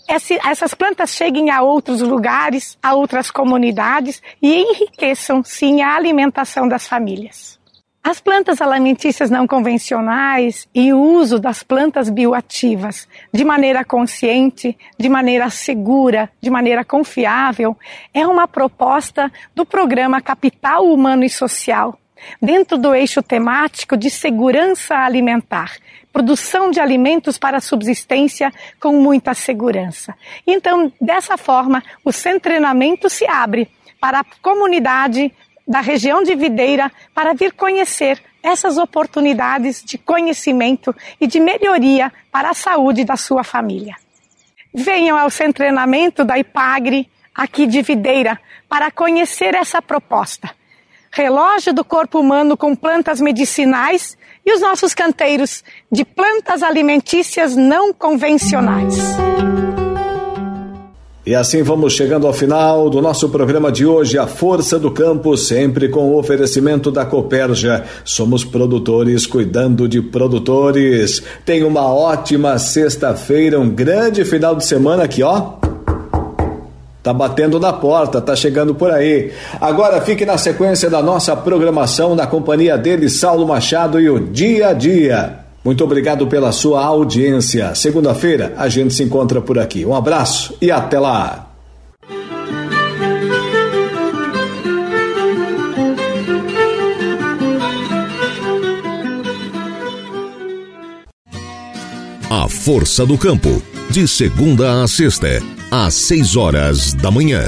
essas plantas cheguem a outros lugares, a outras comunidades e enriqueçam, sim, a alimentação das famílias. As plantas alimentícias não convencionais e o uso das plantas bioativas de maneira consciente, de maneira segura, de maneira confiável, é uma proposta do programa Capital Humano e Social, dentro do eixo temático de segurança alimentar, produção de alimentos para subsistência com muita segurança. Então, dessa forma, o centro treinamento se abre para a comunidade da região de Videira para vir conhecer essas oportunidades de conhecimento e de melhoria para a saúde da sua família. Venham ao centro treinamento da IPAGRE, aqui de Videira, para conhecer essa proposta. Relógio do corpo humano com plantas medicinais e os nossos canteiros de plantas alimentícias não convencionais. E assim vamos chegando ao final do nosso programa de hoje, A Força do Campo, sempre com o oferecimento da Coperja. Somos produtores cuidando de produtores. Tenha uma ótima sexta-feira, um grande final de semana aqui, ó. Tá batendo na porta, tá chegando por aí. Agora fique na sequência da nossa programação na companhia dele, Saulo Machado e o Dia a Dia. Muito obrigado pela sua audiência. Segunda-feira a gente se encontra por aqui. Um abraço e até lá. A Força do Campo, de segunda a sexta, às seis horas da manhã.